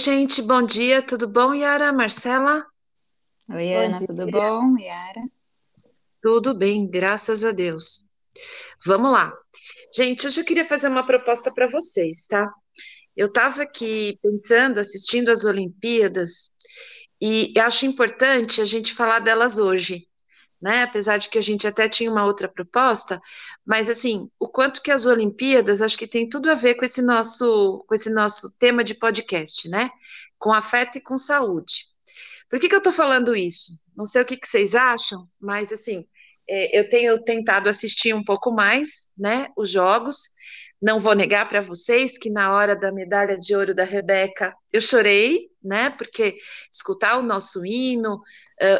Gente, bom dia, tudo bom, Yara? Marcela? Oi, Ana, tudo bom? Yara? Tudo bem, graças a Deus. Vamos lá. Gente, hoje eu queria fazer uma proposta para vocês, tá? Eu estava aqui pensando, assistindo as Olimpíadas, e acho importante a gente falar delas hoje, né? Apesar de que a gente até tinha uma outra proposta, mas assim, o quanto que as Olimpíadas acho que tem tudo a ver com esse nosso, com esse nosso tema de podcast, né? Com afeto e com saúde. Por que, que eu estou falando isso? Não sei o que, que vocês acham, mas assim, é, eu tenho tentado assistir um pouco mais, né? Os jogos. Não vou negar para vocês que na hora da medalha de ouro da Rebeca eu chorei, né? Porque escutar o nosso hino,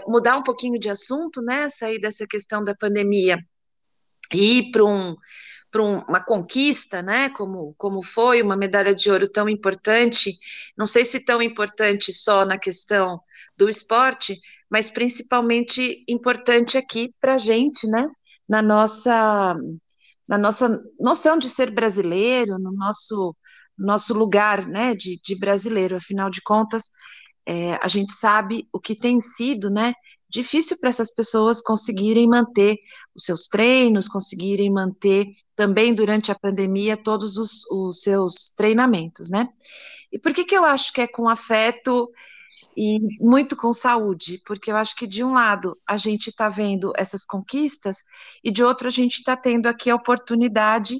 mudar um pouquinho de assunto, né? Sair dessa questão da pandemia e ir para um, para uma conquista, né? Como, como foi uma medalha de ouro tão importante, não sei se tão importante só na questão do esporte, mas principalmente importante aqui para a gente, né? Na nossa na nossa noção de ser brasileiro, no nosso, nosso lugar né, de, de brasileiro. Afinal de contas, é, a gente sabe o que tem sido né, difícil para essas pessoas conseguirem manter os seus treinos, conseguirem manter também durante a pandemia todos os, os seus treinamentos, né? E por que, que eu acho que é com afeto e muito com saúde, porque eu acho que de um lado a gente está vendo essas conquistas e de outro a gente está tendo aqui a oportunidade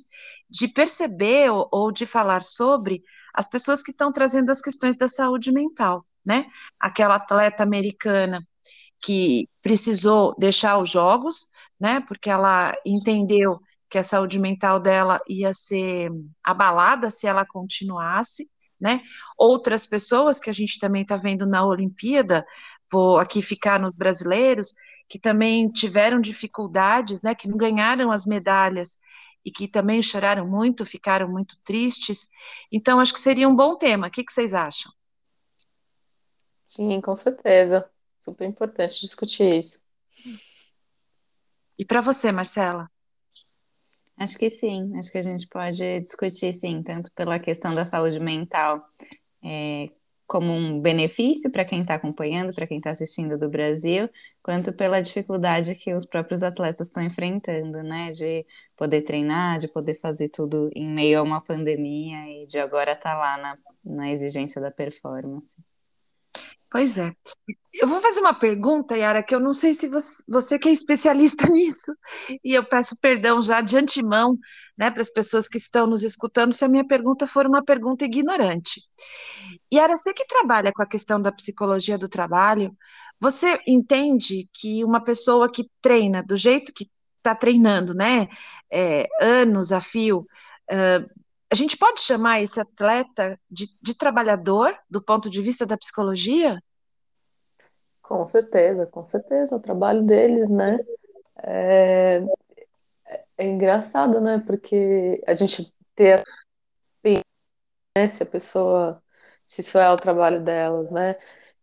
de perceber ou, ou de falar sobre as pessoas que estão trazendo as questões da saúde mental, né? Aquela atleta americana que precisou deixar os jogos, né? Porque ela entendeu que a saúde mental dela ia ser abalada se ela continuasse né? Outras pessoas que a gente também está vendo na Olimpíada, vou aqui ficar nos brasileiros, que também tiveram dificuldades, né? Que não ganharam as medalhas e que também choraram muito, ficaram muito tristes. Então, acho que seria um bom tema. O que, que vocês acham? Sim, com certeza. Super importante discutir isso. E para você, Marcela? Acho que sim, acho que a gente pode discutir sim, tanto pela questão da saúde mental é, como um benefício para quem está acompanhando, para quem está assistindo do Brasil, quanto pela dificuldade que os próprios atletas estão enfrentando, né? De poder treinar, de poder fazer tudo em meio a uma pandemia e de agora estar tá lá na, na exigência da performance. Pois é. Eu vou fazer uma pergunta, Yara, que eu não sei se você, você que é especialista nisso, e eu peço perdão já de antemão, né, para as pessoas que estão nos escutando, se a minha pergunta for uma pergunta ignorante. Yara, você que trabalha com a questão da psicologia do trabalho, você entende que uma pessoa que treina do jeito que está treinando, né, é, anos a fio, uh, a gente pode chamar esse atleta de, de trabalhador do ponto de vista da psicologia? Com certeza, com certeza, o trabalho deles, né? É, é engraçado, né? Porque a gente ter né, se a pessoa, se isso é o trabalho delas, né?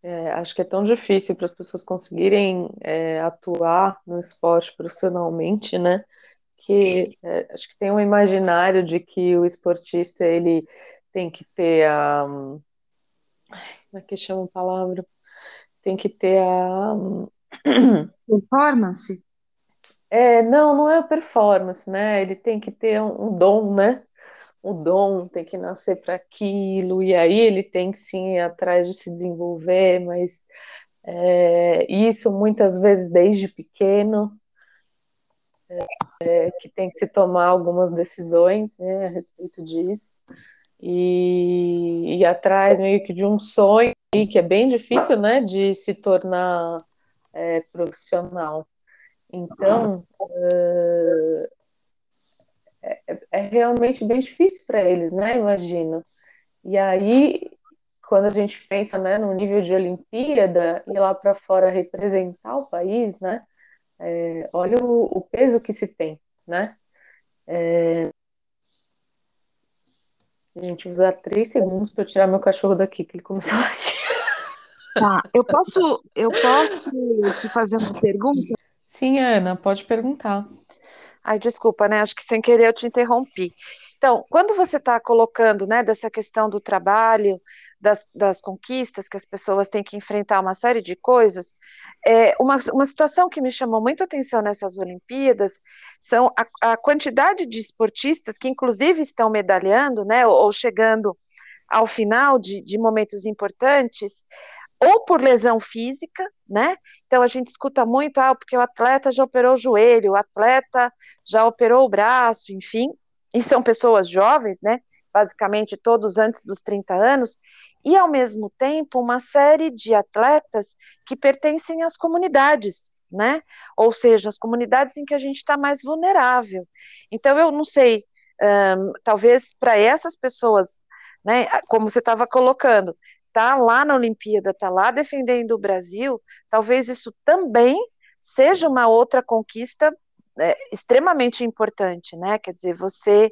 É, acho que é tão difícil para as pessoas conseguirem é, atuar no esporte profissionalmente, né? Que é, acho que tem um imaginário de que o esportista ele tem que ter a como é que chama a palavra? Tem que ter a performance. É, não, não é a performance, né? Ele tem que ter um, um dom, né? O dom tem que nascer para aquilo, e aí ele tem que sim ir atrás de se desenvolver, mas é, isso muitas vezes desde pequeno, é, que tem que se tomar algumas decisões né, a respeito disso e ir atrás meio que de um sonho que é bem difícil né, de se tornar é, profissional. Então, é, é, é realmente bem difícil para eles, né? Imagina. E aí, quando a gente pensa né, no nível de Olimpíada, ir lá para fora representar o país, né? É, olha o, o, peso que se tem, né? É... Gente, vou dar três segundos para eu tirar meu cachorro daqui, que ele começou a latir. Tá, eu posso, eu posso te fazer uma pergunta? Sim, Ana, pode perguntar. Ai, desculpa, né? Acho que sem querer eu te interrompi. Então, quando você está colocando, né, dessa questão do trabalho, das, das, conquistas, que as pessoas têm que enfrentar uma série de coisas, é, uma, uma situação que me chamou muito atenção nessas Olimpíadas são a, a quantidade de esportistas que, inclusive, estão medalhando, né, ou, ou chegando ao final de, de momentos importantes, ou por lesão física, né? Então a gente escuta muito, ah, porque o atleta já operou o joelho, o atleta já operou o braço, enfim, e são pessoas jovens, né? Basicamente todos antes dos 30 anos, e ao mesmo tempo uma série de atletas que pertencem às comunidades, né? Ou seja, as comunidades em que a gente está mais vulnerável. Então eu não sei, um, talvez para essas pessoas, né? Como você estava colocando, tá lá na Olimpíada, tá lá defendendo o Brasil, talvez isso também seja uma outra conquista é, extremamente importante, né? Quer dizer, você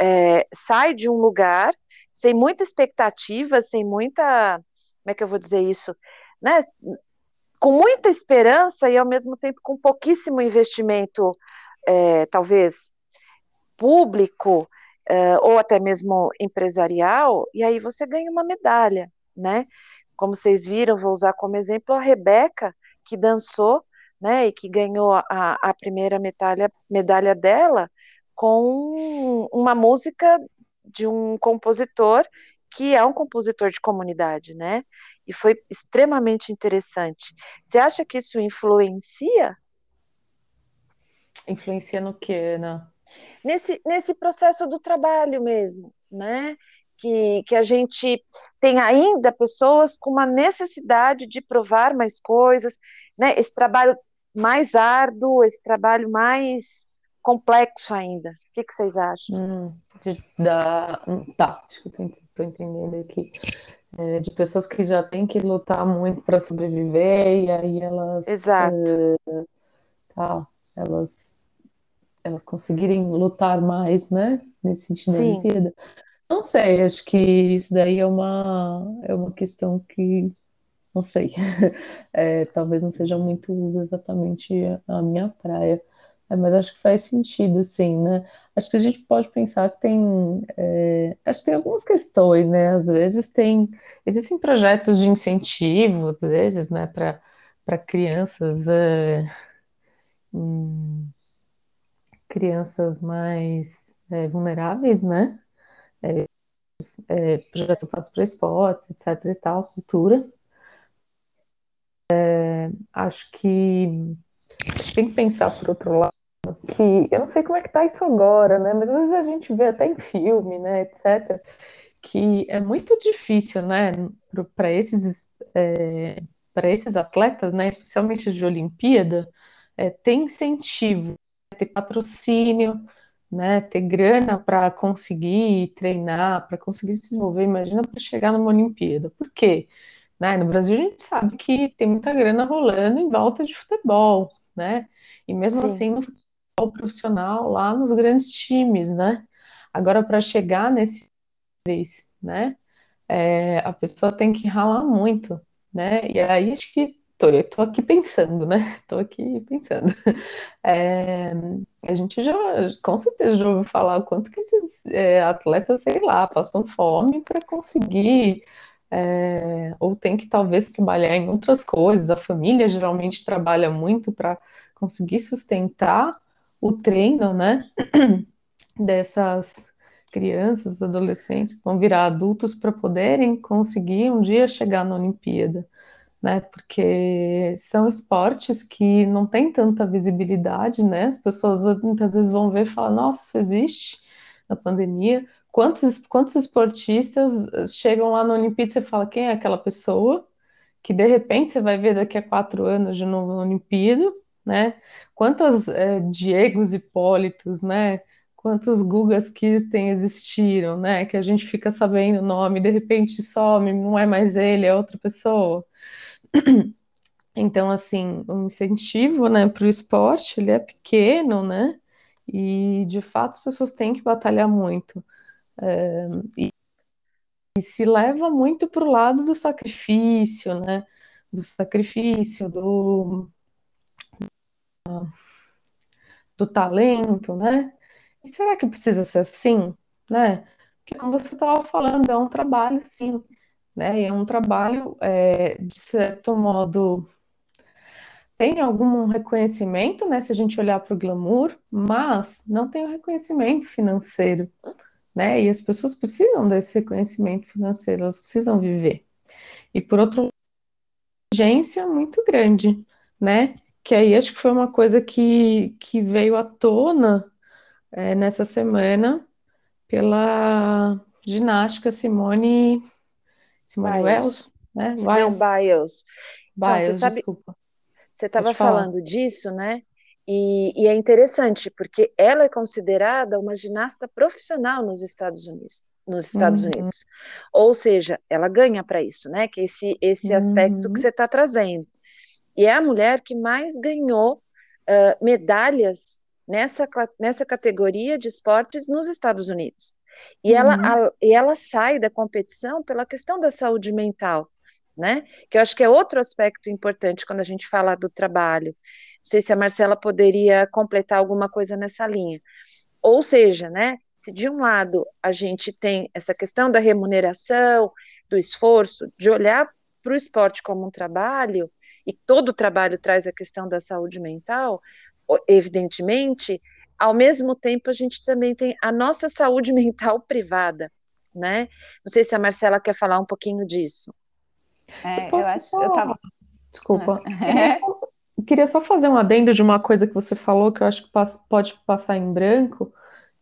é, sai de um lugar sem muita expectativa, sem muita, como é que eu vou dizer isso, né? Com muita esperança e ao mesmo tempo com pouquíssimo investimento, é, talvez público é, ou até mesmo empresarial, e aí você ganha uma medalha, né? Como vocês viram, vou usar como exemplo a Rebeca, que dançou né, e que ganhou a, a primeira medalha, medalha dela com uma música de um compositor que é um compositor de comunidade, né? E foi extremamente interessante. Você acha que isso influencia? Influencia no quê, Ana? Nesse, nesse processo do trabalho mesmo, né? Que, que a gente tem ainda pessoas com uma necessidade de provar mais coisas, né? Esse trabalho mais árduo, esse trabalho mais complexo ainda. O que, que vocês acham? Hum, de, da, tá, acho que estou entendendo aqui. É, de pessoas que já têm que lutar muito para sobreviver e aí elas Exato. É, tá, elas elas conseguirem lutar mais, né? Nesse sentido Sim. da Olimpíada. Não sei, acho que isso daí é uma é uma questão que não sei, é, talvez não seja muito exatamente a minha praia, é, mas acho que faz sentido, sim, né? Acho que a gente pode pensar que tem, é, acho que tem algumas questões, né? Às vezes tem, existem projetos de incentivo, às vezes, né, para para crianças, é, hum, crianças mais é, vulneráveis, né? É, é, projetos voltados para esportes, etc. e tal, cultura. Acho que tem que pensar por outro lado que eu não sei como é que tá isso agora, né? Mas às vezes a gente vê até em filme, né, etc., que é muito difícil, né, para esses é, para esses atletas, né, especialmente de Olimpíada, é, ter incentivo, ter patrocínio, né, ter grana para conseguir treinar, para conseguir se desenvolver. Imagina para chegar numa Olimpíada. Por quê? Né? No Brasil a gente sabe que tem muita grana rolando em volta de futebol, né? E mesmo Sim. assim no futebol profissional lá nos grandes times, né? Agora para chegar nesse vez, né? É, a pessoa tem que ralar muito, né? E aí acho que tô, eu tô aqui pensando, né? Tô aqui pensando. É, a gente já, com certeza, já ouviu falar o quanto que esses é, atletas, sei lá, passam fome para conseguir é, ou tem que talvez trabalhar em outras coisas. A família geralmente trabalha muito para conseguir sustentar o treino, né, dessas crianças, adolescentes vão virar adultos para poderem conseguir um dia chegar na Olimpíada, né? Porque são esportes que não têm tanta visibilidade, né? As pessoas muitas vezes vão ver e falar, nossa, isso existe na pandemia, Quantos, quantos esportistas eh, chegam lá no Olimpíada e você fala quem é aquela pessoa? Que de repente você vai ver daqui a quatro anos de novo na Olimpíada, né? Quantos é, Diegos Hipólitos, né? Quantos Gugas Kirsten existiram, né? Que a gente fica sabendo o nome, de repente some, não é mais ele, é outra pessoa. Então, assim, o incentivo, né, para o esporte, ele é pequeno, né? E, de fato, as pessoas têm que batalhar muito e, e, se leva muito para o lado do sacrifício, né? Do sacrifício, do, do talento, né? E será que precisa ser assim, né? Porque como você estava falando, é um trabalho, sim, né? E é um trabalho, é, de certo modo, tem algum reconhecimento, né? Se a gente olhar para o glamour, mas não tem o reconhecimento financeiro, né? E as pessoas precisam desse reconhecimento financeiro, elas precisam viver. E por outro lado, urgência muito grande, né? Que aí acho que foi uma coisa que, que veio à tona é, nessa semana pela ginástica Simone Simone Biles, né? Biles. Não, Biles. Biles, então, sabe, desculpa. Você estava falando disso, né? E, e, é interessante porque ela é considerada uma ginasta profissional nos Estados Unidos. Nos Estados uhum. Unidos. Ou seja, ela ganha para isso, né? Que esse, esse aspecto uhum. que você está trazendo. E é a mulher que mais ganhou uh, medalhas nessa, nessa categoria de esportes nos Estados Unidos. E, uhum. ela, a, e ela sai da competição pela questão da saúde mental, né? Que eu acho que é outro aspecto importante quando a gente fala do trabalho. Não sei se a Marcela poderia completar alguma coisa nessa linha. Ou seja, né? Se de um lado a gente tem essa questão da remuneração, do esforço, de olhar para o esporte como um trabalho, e todo trabalho traz a questão da saúde mental, evidentemente, ao mesmo tempo a gente também tem a nossa saúde mental privada, né? Não sei se a Marcela quer falar um pouquinho disso. É, eu, eu acho, eu tava... Desculpa. É. Eu queria só fazer um adendo de uma coisa que você falou que eu acho que pode passar em branco,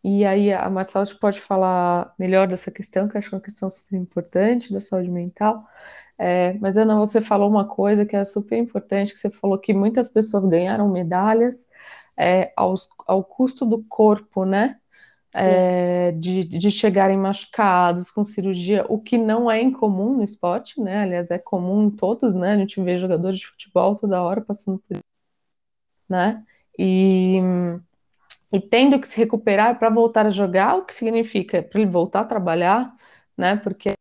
e aí a Marcela pode falar melhor dessa questão, que eu acho que é uma questão super importante da saúde mental. É, mas Ana, você falou uma coisa que é super importante, que você falou que muitas pessoas ganharam medalhas é, aos, ao custo do corpo, né? É, de, de chegarem machucados com cirurgia, o que não é incomum no esporte, né? Aliás, é comum em todos, né? A gente vê jogadores de futebol toda hora passando por isso, né? E, e tendo que se recuperar para voltar a jogar, o que significa? Para ele voltar a trabalhar, né? Porque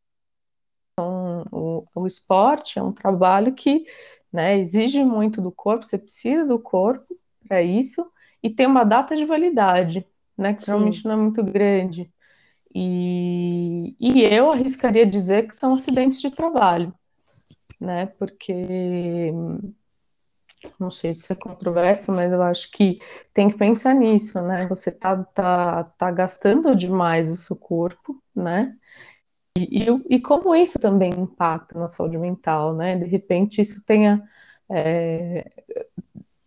o, o esporte é um trabalho que né, exige muito do corpo, você precisa do corpo para isso, e tem uma data de validade, né, que realmente não é muito grande. E, e eu arriscaria dizer que são acidentes de trabalho, né, porque não sei se é controverso, mas eu acho que tem que pensar nisso, né? Você tá, tá, tá gastando demais o seu corpo, né? E, e, como isso também impacta na saúde mental, né? De repente isso tenha, é,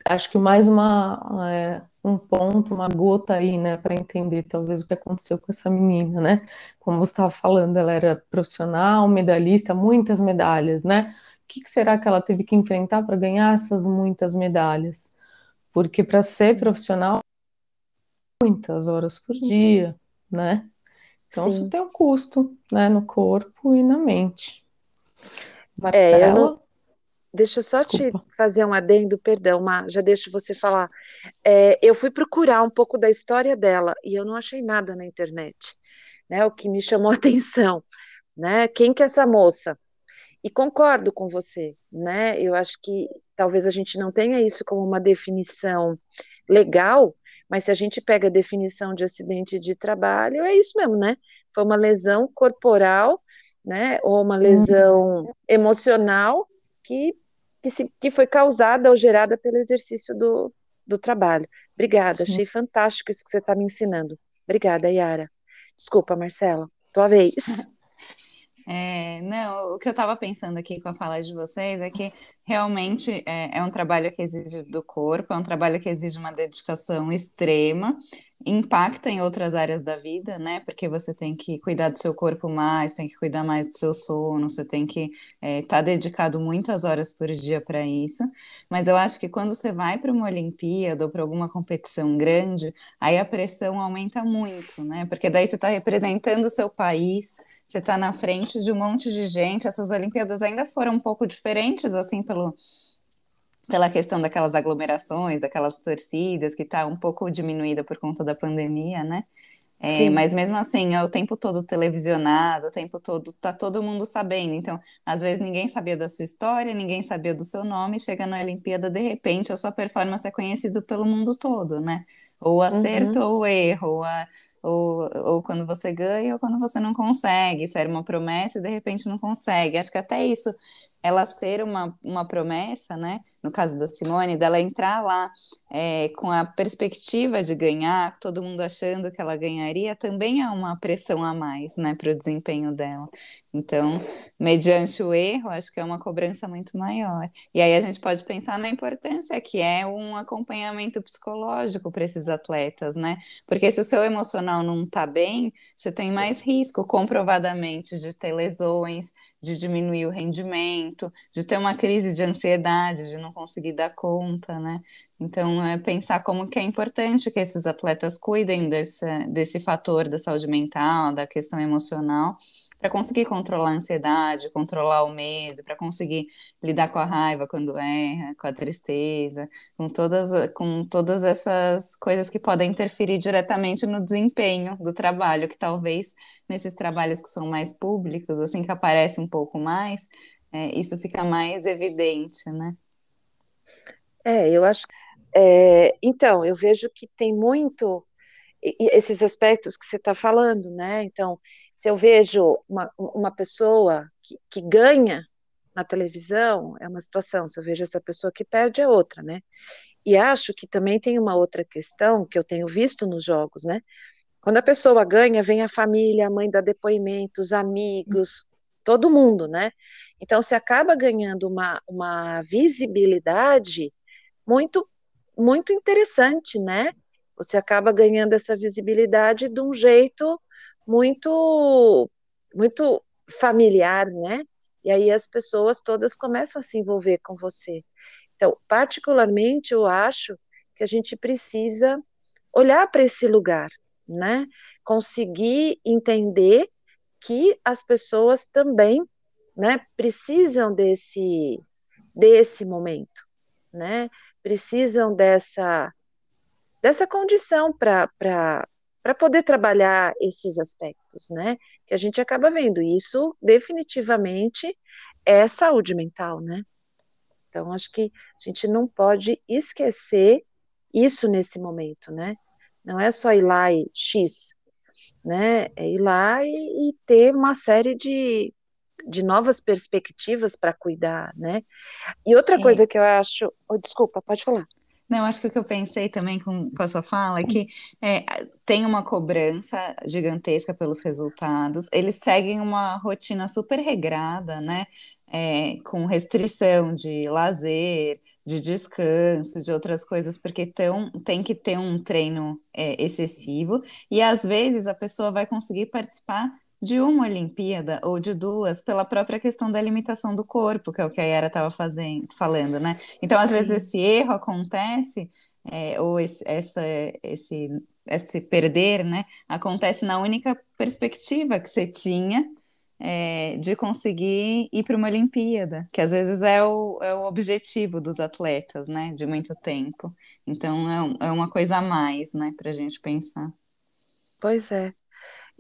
acho que mais uma, é, um ponto, uma gota aí, né, para entender talvez o que aconteceu com essa menina, né? Como você estava falando, ela era profissional, medalhista, muitas medalhas, né? O que, que será que ela teve que enfrentar para ganhar essas muitas medalhas? Porque para ser profissional, muitas horas por dia, né? Então, Sim. isso tem um custo, né, no corpo e na mente. Marcela? É, eu não... Deixa eu só Desculpa. te fazer um adendo, perdão, Ma, já deixo você falar. É, eu fui procurar um pouco da história dela e eu não achei nada na internet, né? O que me chamou a atenção, né? Quem que é essa moça? E concordo com você, né? Eu acho que talvez a gente não tenha isso como uma definição legal, mas se a gente pega a definição de acidente de trabalho, é isso mesmo, né? Foi uma lesão corporal, né? Ou uma lesão uhum. emocional que, que, se, que foi causada ou gerada pelo exercício do, do trabalho. Obrigada, Sim. achei fantástico isso que você está me ensinando. Obrigada, Yara. Desculpa, Marcela, tua vez. É, não, o que eu estava pensando aqui com a fala de vocês é que realmente é, é, um trabalho que exige do corpo, é um trabalho que exige uma dedicação extrema, impacta em outras áreas da vida, né? Porque você tem que cuidar do seu corpo mais, tem que cuidar mais do seu sono, você tem que estar é, tá dedicado muitas horas por dia para isso. Mas eu acho que quando você vai para uma Olimpíada ou para alguma competição grande, aí a pressão aumenta muito, né? Porque daí você está representando o seu país você está na frente de um monte de gente. Essas Olimpíadas ainda foram um pouco diferentes, assim, pelo, pela questão daquelas aglomerações, daquelas torcidas, que está um pouco diminuída por conta da pandemia, né? É, mas mesmo assim, é o tempo todo televisionado, o tempo todo tá todo mundo sabendo. Então, às vezes ninguém sabia da sua história, ninguém sabia do seu nome, chega na Olimpíada, de repente, a sua performance é conhecida pelo mundo todo, né? Ou acerto uhum. ou erro, ou, a, ou, ou quando você ganha ou quando você não consegue. Isso era uma promessa e de repente não consegue. Acho que até isso ela ser uma, uma promessa, né? No caso da Simone, dela entrar lá é, com a perspectiva de ganhar, todo mundo achando que ela ganharia, também é uma pressão a mais, né, para o desempenho dela. Então, mediante o erro, acho que é uma cobrança muito maior. E aí a gente pode pensar na importância que é um acompanhamento psicológico para esses atletas, né? Porque se o seu emocional não está bem, você tem mais risco, comprovadamente, de ter lesões, de diminuir o rendimento, de ter uma crise de ansiedade, de não conseguir dar conta, né? Então, é pensar como que é importante que esses atletas cuidem desse, desse fator da saúde mental, da questão emocional, para conseguir controlar a ansiedade, controlar o medo, para conseguir lidar com a raiva quando erra, com a tristeza, com todas, com todas essas coisas que podem interferir diretamente no desempenho do trabalho, que talvez nesses trabalhos que são mais públicos, assim que aparece um pouco mais, é, isso fica mais evidente, né? É, eu acho. É, então, eu vejo que tem muito esses aspectos que você está falando, né? Então, se eu vejo uma, uma pessoa que, que ganha na televisão, é uma situação, se eu vejo essa pessoa que perde, é outra, né? E acho que também tem uma outra questão que eu tenho visto nos jogos, né? Quando a pessoa ganha, vem a família, a mãe dá depoimento, os amigos, todo mundo, né? Então, se acaba ganhando uma, uma visibilidade muito, muito interessante, né? Você acaba ganhando essa visibilidade de um jeito muito, muito familiar, né? E aí as pessoas todas começam a se envolver com você. Então, particularmente, eu acho que a gente precisa olhar para esse lugar, né? Conseguir entender que as pessoas também, né, precisam desse desse momento, né? Precisam dessa dessa condição para para poder trabalhar esses aspectos, né? Que a gente acaba vendo. Isso definitivamente é saúde mental, né? Então, acho que a gente não pode esquecer isso nesse momento, né? Não é só ir lá e X, né? É ir lá e, e ter uma série de, de novas perspectivas para cuidar, né? E outra é. coisa que eu acho. Oh, desculpa, pode falar. Não, acho que o que eu pensei também com, com a sua fala é que é, tem uma cobrança gigantesca pelos resultados, eles seguem uma rotina super regrada, né? É, com restrição de lazer, de descanso, de outras coisas, porque tão, tem que ter um treino é, excessivo, e às vezes a pessoa vai conseguir participar de uma Olimpíada ou de duas pela própria questão da limitação do corpo, que é o que a Yara estava falando, né? Então, às vezes, esse erro acontece, é, ou esse, essa, esse, esse perder, né? Acontece na única perspectiva que você tinha é, de conseguir ir para uma Olimpíada, que às vezes é o, é o objetivo dos atletas, né? De muito tempo. Então, é, é uma coisa a mais, né? Para a gente pensar. Pois é.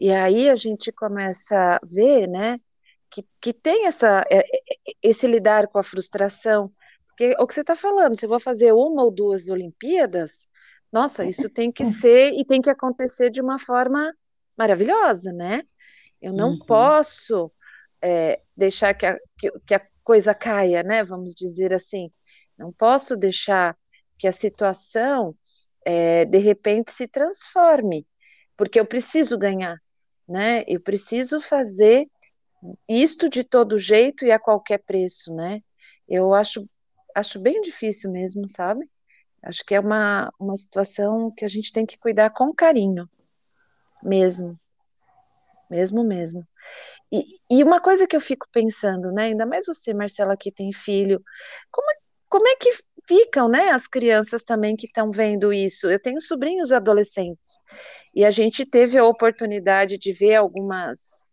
E aí a gente começa a ver, né, que, que tem essa, é, é, esse lidar com a frustração, porque o que você está falando, se eu vou fazer uma ou duas Olimpíadas, nossa, isso tem que ser e tem que acontecer de uma forma maravilhosa, né? Eu não uhum. posso é, deixar que a, que, que a coisa caia, né? Vamos dizer assim. Não posso deixar que a situação, é, de repente, se transforme, porque eu preciso ganhar né? Eu preciso fazer isto de todo jeito e a qualquer preço, né? Eu acho, acho bem difícil mesmo, sabe? Acho que é uma, uma situação que a gente tem que cuidar com carinho, mesmo. Mesmo, mesmo. E, e uma coisa que eu fico pensando, né? Ainda mais você, Marcela, que tem filho, como, é, como é que ficam, né, as crianças também que estão vendo isso. Eu tenho sobrinhos adolescentes e a gente teve a oportunidade de ver algumas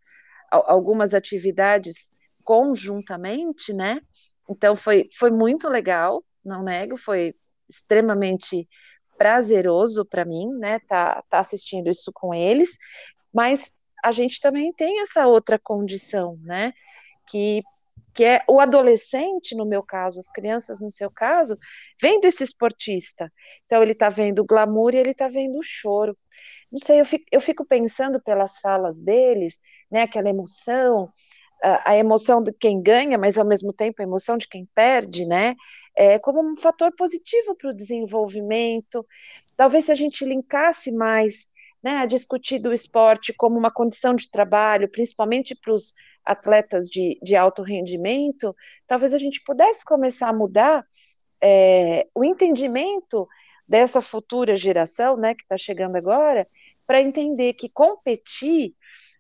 algumas atividades conjuntamente, né? Então foi foi muito legal, não nego, foi extremamente prazeroso para mim, né? Tá, tá assistindo isso com eles, mas a gente também tem essa outra condição, né? Que que é o adolescente, no meu caso, as crianças, no seu caso, vendo esse esportista. Então, ele está vendo o glamour e ele está vendo o choro. Não sei, eu fico, eu fico pensando pelas falas deles, né, aquela emoção, a, emoção de quem ganha, mas ao mesmo tempo a emoção de quem perde, né, é, como um fator positivo para o desenvolvimento. Talvez se a gente linkasse mais né, a discutir do esporte como uma condição de trabalho, principalmente para os atletas de, de alto rendimento, talvez a gente pudesse começar a mudar é, o entendimento dessa futura geração, né, que está chegando agora, para entender que competir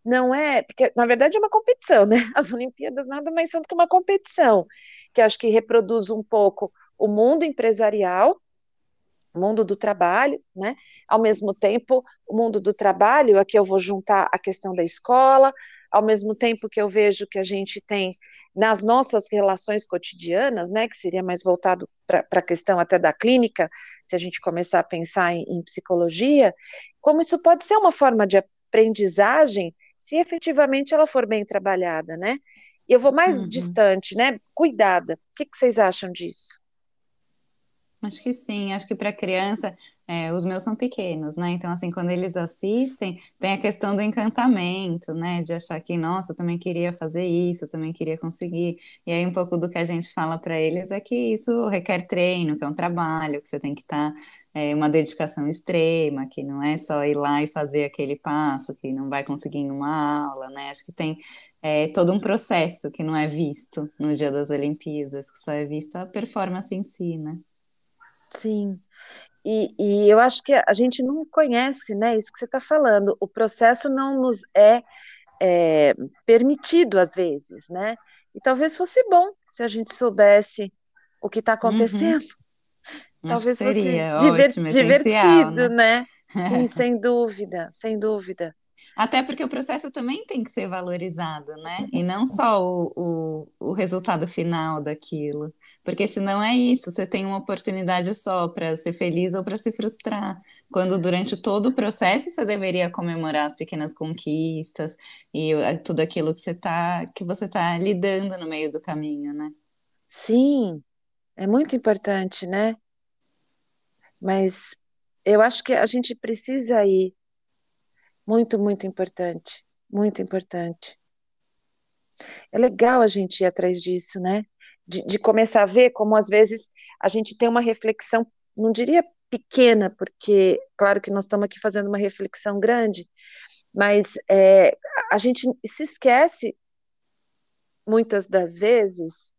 não é, porque na verdade é uma competição, né? As Olimpíadas nada mais são do que uma competição, que acho que reproduz um pouco o mundo empresarial, o mundo do trabalho, né? Ao mesmo tempo, o mundo do trabalho, aqui eu vou juntar a questão da escola, ao mesmo tempo que eu vejo que a gente tem nas nossas relações cotidianas, né, que seria mais voltado para a questão até da clínica, se a gente começar a pensar em, em psicologia, como isso pode ser uma forma de aprendizagem se efetivamente ela for bem trabalhada, né? E eu vou mais uhum. distante, né? Cuidada. O que, que vocês acham disso? Acho que sim, acho que para criança é, os meus são pequenos, né? Então, assim, quando eles assistem, tem a questão do encantamento, né? De achar que, nossa, eu também queria fazer isso, eu também queria conseguir. E aí, um pouco do que a gente fala para eles é que isso requer treino, que é um trabalho, que você tem que estar tá, é, uma dedicação extrema, que não é só ir lá e fazer aquele passo, que não vai conseguir em uma aula, né? Acho que tem é, todo um processo que não é visto no dia das Olimpíadas, que só é visto a performance em si, né? Sim. E, e, eu acho que a gente não conhece, né, isso que você está falando. O processo não nos é, é, permitido às vezes, né? E talvez fosse bom se a gente soubesse o que está uhum. acontecendo. Uhum. Talvez seria fosse ótimo, divertido, né? né? Sim, sem dúvida, sem dúvida. Até porque o processo também tem que ser valorizado, né? E não só o, o, o resultado final daquilo. Porque senão é isso, você tem uma oportunidade só para ser feliz ou para se frustrar. Quando durante todo o processo você deveria comemorar as pequenas conquistas e eh, tudo aquilo que você está que você está lidando no meio do caminho, né? Sim, é muito importante, né? Mas eu acho que a gente precisa ir muito, muito importante. Muito importante. É legal a gente ir atrás disso, né? De, de, começar a ver como às vezes a gente tem uma reflexão, não diria pequena, porque claro que nós estamos aqui fazendo uma reflexão grande, mas é, a gente se esquece muitas das vezes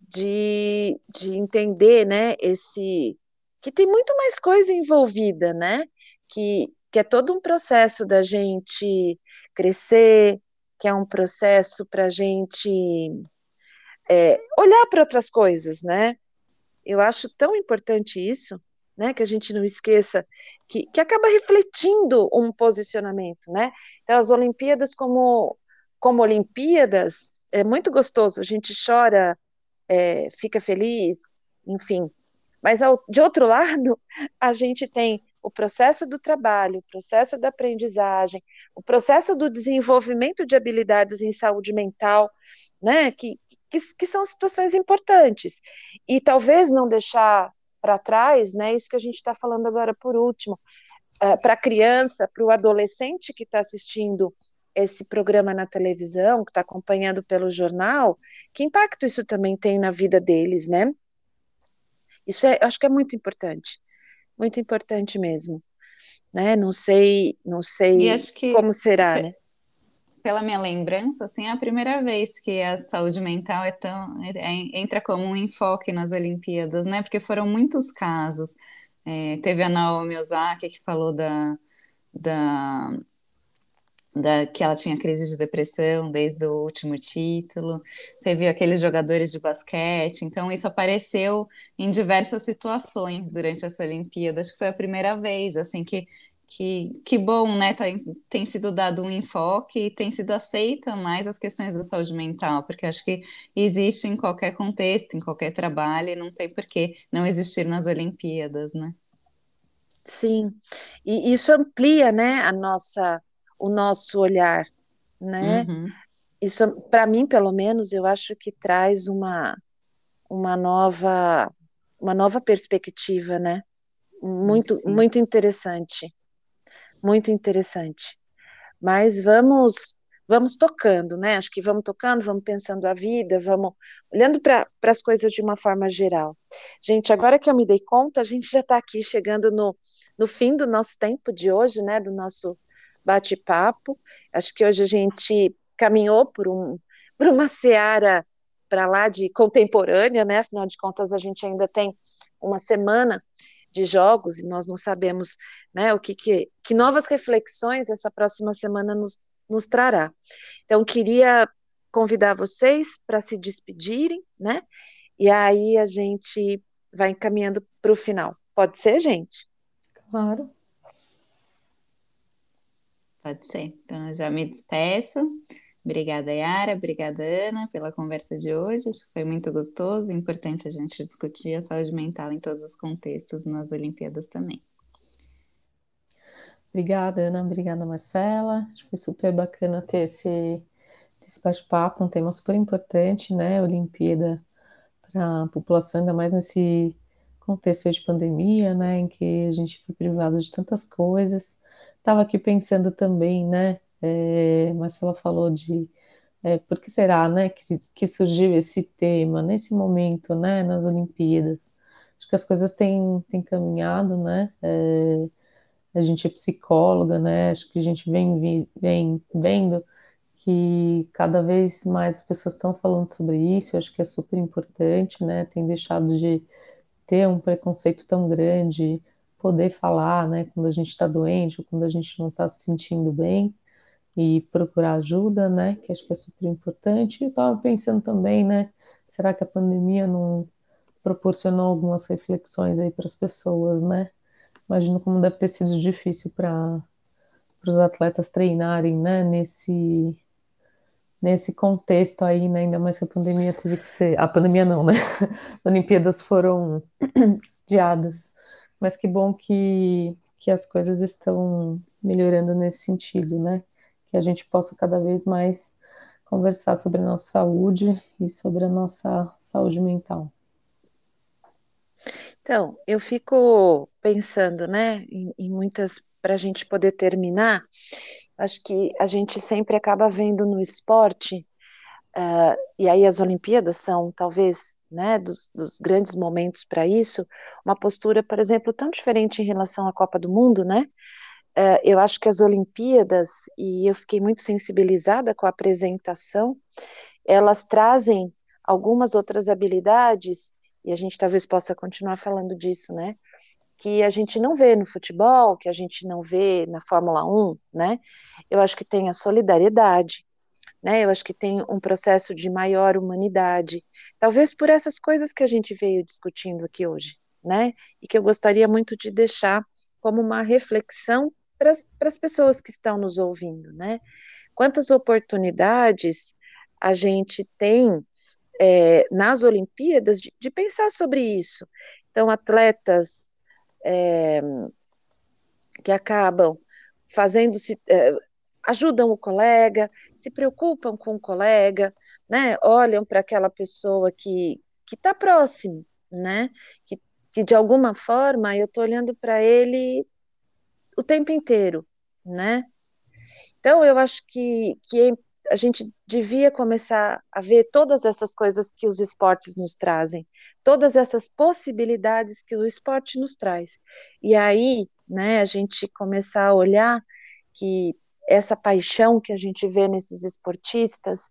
de, de entender, né, esse que tem muito mais coisa envolvida, né, que que é todo um processo da gente crescer, que é um processo para a gente é, olhar para outras coisas, né? Eu acho tão importante isso, né? Que a gente não esqueça que, que acaba refletindo um posicionamento, né? Então, as Olimpíadas como, como Olimpíadas é muito gostoso, a gente chora, é, fica feliz, enfim. Mas ao, de outro lado, a gente tem o processo do trabalho, o processo da aprendizagem, o processo do desenvolvimento de habilidades em saúde mental, né, que, que, que são situações importantes. E talvez não deixar para trás, né, isso que a gente está falando agora por último, uh, para a criança, para o adolescente que está assistindo esse programa na televisão, que está acompanhando pelo jornal, que impacto isso também tem na vida deles, né? Isso é, acho que é muito importante muito importante mesmo, né? Não sei, não sei como será, né? Pela minha lembrança, assim, é a primeira vez que a saúde mental é tão é, entra como um enfoque nas Olimpíadas, né? Porque foram muitos casos. É, teve a Naomi Osaka que falou da, da da, que ela tinha crise de depressão desde o último título, teve aqueles jogadores de basquete, então isso apareceu em diversas situações durante essa Olimpíada, acho que foi a primeira vez, assim, que que, que bom, né? Tá, tem sido dado um enfoque e tem sido aceita mais as questões da saúde mental, porque acho que existe em qualquer contexto, em qualquer trabalho, e não tem por que não existir nas Olimpíadas, né? Sim, e isso amplia, né, a nossa o nosso olhar, né? Uhum. isso, para mim, pelo menos, eu acho que traz uma, uma nova uma nova perspectiva, né? Muito, Sim. muito interessante, muito interessante. Mas vamos, vamos tocando, né? Acho que vamos tocando, vamos pensando a vida, vamos olhando para as coisas de uma forma geral. Gente, agora que eu me dei conta, a gente já está aqui chegando no, no fim do nosso tempo de hoje, né? Do nosso bate-papo. Acho que hoje a gente caminhou por, um, por uma seara para lá de contemporânea, né? Afinal de contas, a gente ainda tem uma semana de jogos e nós não sabemos, né, o que, que, que novas reflexões essa próxima semana nos, nos trará. Então, queria convidar vocês para se despedirem, né? E aí a gente vai encaminhando para o final. Pode ser, gente? Claro. Pode ser. Então, eu já me despeço. Obrigada, Yara. Obrigada, Ana, pela conversa de hoje. Acho que foi muito gostoso. Importante a gente discutir a saúde mental em todos os contextos, nas Olimpíadas também. Obrigada, Ana. Obrigada, Marcela. Acho que foi super bacana ter esse, esse bate-papo, um tema super importante, né? Olimpíada para a população, ainda mais nesse contexto de pandemia, né? Em que a gente foi privado de tantas coisas Estava aqui pensando também, né? É, Marcela falou de é, por que será, né, que, que surgiu esse tema nesse momento, né, nas Olimpíadas. Acho que as coisas têm, têm caminhado, né? É, a gente é psicóloga, né? Acho que a gente vem, vem vendo que cada vez mais as pessoas estão falando sobre isso. Acho que é super importante, né? Tem deixado de ter um preconceito tão grande poder falar, né, quando a gente está doente ou quando a gente não está se sentindo bem e procurar ajuda, né, que acho que é super importante. E estava pensando também, né, será que a pandemia não proporcionou algumas reflexões aí para as pessoas, né? Imagino como deve ter sido difícil para os atletas treinarem, né, nesse nesse contexto aí, né, ainda mais que a pandemia teve que ser, a pandemia não, né? Olimpíadas foram adiadas. Mas que bom que, que as coisas estão melhorando nesse sentido, né? Que a gente possa cada vez mais conversar sobre a nossa saúde e sobre a nossa saúde mental. Então, eu fico pensando, né, em, em muitas, para a gente poder terminar, acho que a gente sempre acaba vendo no esporte Uh, e aí as Olimpíadas são talvez né, dos, dos grandes momentos para isso, uma postura, por exemplo, tão diferente em relação à Copa do Mundo, né? Uh, eu acho que as Olimpíadas, e eu fiquei muito sensibilizada com a apresentação, elas trazem algumas outras habilidades, e a gente talvez possa continuar falando disso, né? Que a gente não vê no futebol, que a gente não vê na Fórmula 1, né? Eu acho que tem a solidariedade, né? Eu acho que tem um processo de maior humanidade, talvez por essas coisas que a gente veio discutindo aqui hoje, né? E que eu gostaria muito de deixar como uma reflexão para as pessoas que estão nos ouvindo, né? Quantas oportunidades a gente tem é, nas Olimpíadas de, de, pensar sobre isso. Então, atletas é, que acabam fazendo-se, é, ajudam o colega, se preocupam com o colega, né? Olham para aquela pessoa que que está próximo, né? Que, que de alguma forma eu estou olhando para ele o tempo inteiro, né? Então eu acho que, que a gente devia começar a ver todas essas coisas que os esportes nos trazem, todas essas possibilidades que o esporte nos traz. E aí, né, a gente começar a olhar que essa paixão que a gente vê nesses esportistas,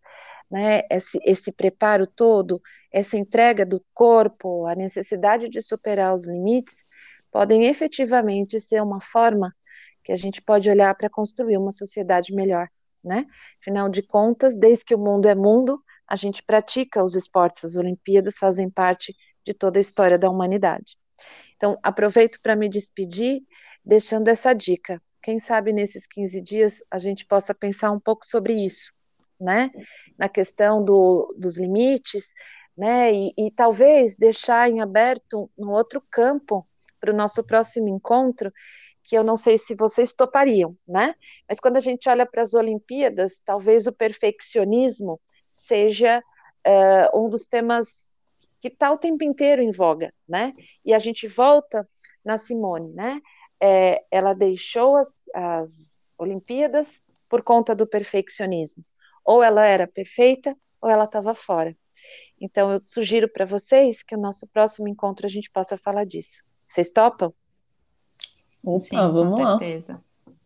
né, esse, esse preparo todo, essa entrega do corpo, a necessidade de superar os limites, podem efetivamente ser uma forma que a gente pode olhar para construir uma sociedade melhor, né? Afinal de contas, desde que o mundo é mundo, a gente pratica os esportes, as Olimpíadas fazem parte de toda a história da humanidade. Então, aproveito para me despedir, deixando essa dica quem sabe nesses 15 dias a gente possa pensar um pouco sobre isso, né? Na questão do, dos limites, né? E, e talvez deixar em aberto um outro campo para o nosso próximo encontro, que eu não sei se vocês topariam, né? Mas quando a gente olha para as Olimpíadas, talvez o perfeccionismo seja uh, um dos temas que está o tempo inteiro em voga, né? E a gente volta na Simone, né? É, ela deixou as, as Olimpíadas por conta do perfeccionismo. Ou ela era perfeita, ou ela estava fora. Então, eu sugiro para vocês que o nosso próximo encontro a gente possa falar disso. Vocês topam? Opa, Sim, vamos com certeza. Lá.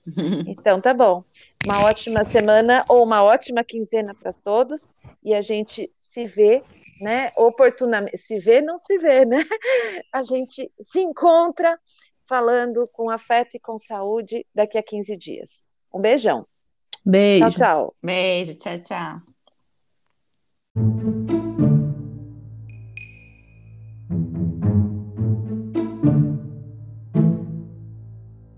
Então tá bom. Uma ótima semana ou uma ótima quinzena para todos e a gente se vê, né? Oportunamente, se vê, não se vê, né? A gente se encontra falando com afeto e com saúde daqui a 15 dias. Um beijão. Beijo. Tchau, tchau. Beijo, tchau, tchau.